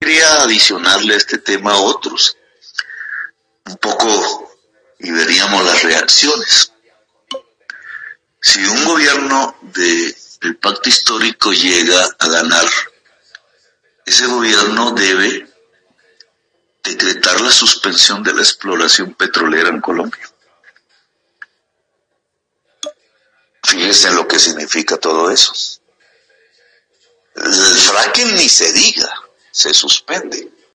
quería adicionarle a este tema otros, un poco, y veríamos las reacciones. Si un gobierno de el pacto histórico llega a ganar, ese gobierno debe decretar la suspensión de la exploración petrolera en Colombia. Fíjense en lo que significa todo eso. El fracking ni se diga, se suspende.